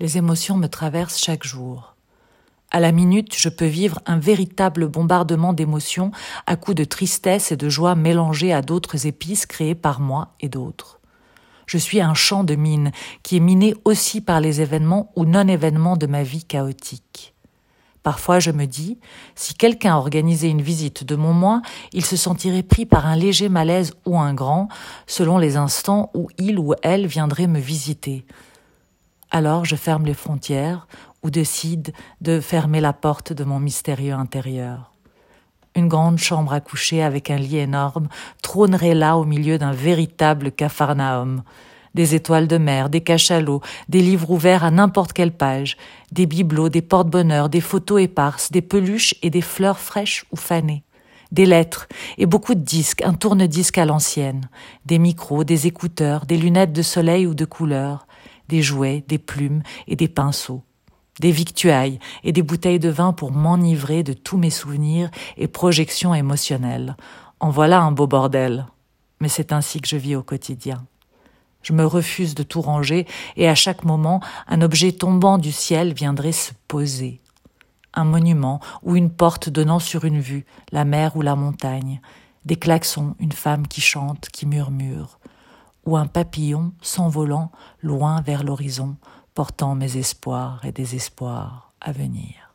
Les émotions me traversent chaque jour. À la minute, je peux vivre un véritable bombardement d'émotions à coups de tristesse et de joie mélangées à d'autres épices créées par moi et d'autres. Je suis un champ de mine qui est miné aussi par les événements ou non-événements de ma vie chaotique. Parfois je me dis, si quelqu'un organisait une visite de mon moi, il se sentirait pris par un léger malaise ou un grand, selon les instants où il ou elle viendrait me visiter. Alors je ferme les frontières, ou décide de fermer la porte de mon mystérieux intérieur. Une grande chambre à coucher avec un lit énorme trônerait là au milieu d'un véritable capharnaüm. Des étoiles de mer, des cachalots, des livres ouverts à n'importe quelle page, des bibelots, des porte-bonheur, des photos éparses, des peluches et des fleurs fraîches ou fanées des lettres et beaucoup de disques, un tourne-disque à l'ancienne, des micros, des écouteurs, des lunettes de soleil ou de couleur, des jouets, des plumes et des pinceaux des victuailles et des bouteilles de vin pour m'enivrer de tous mes souvenirs et projections émotionnelles. En voilà un beau bordel. Mais c'est ainsi que je vis au quotidien. Je me refuse de tout ranger et à chaque moment un objet tombant du ciel viendrait se poser. Un monument ou une porte donnant sur une vue, la mer ou la montagne, des klaxons, une femme qui chante, qui murmure, ou un papillon s'envolant loin vers l'horizon, portant mes espoirs et désespoirs à venir.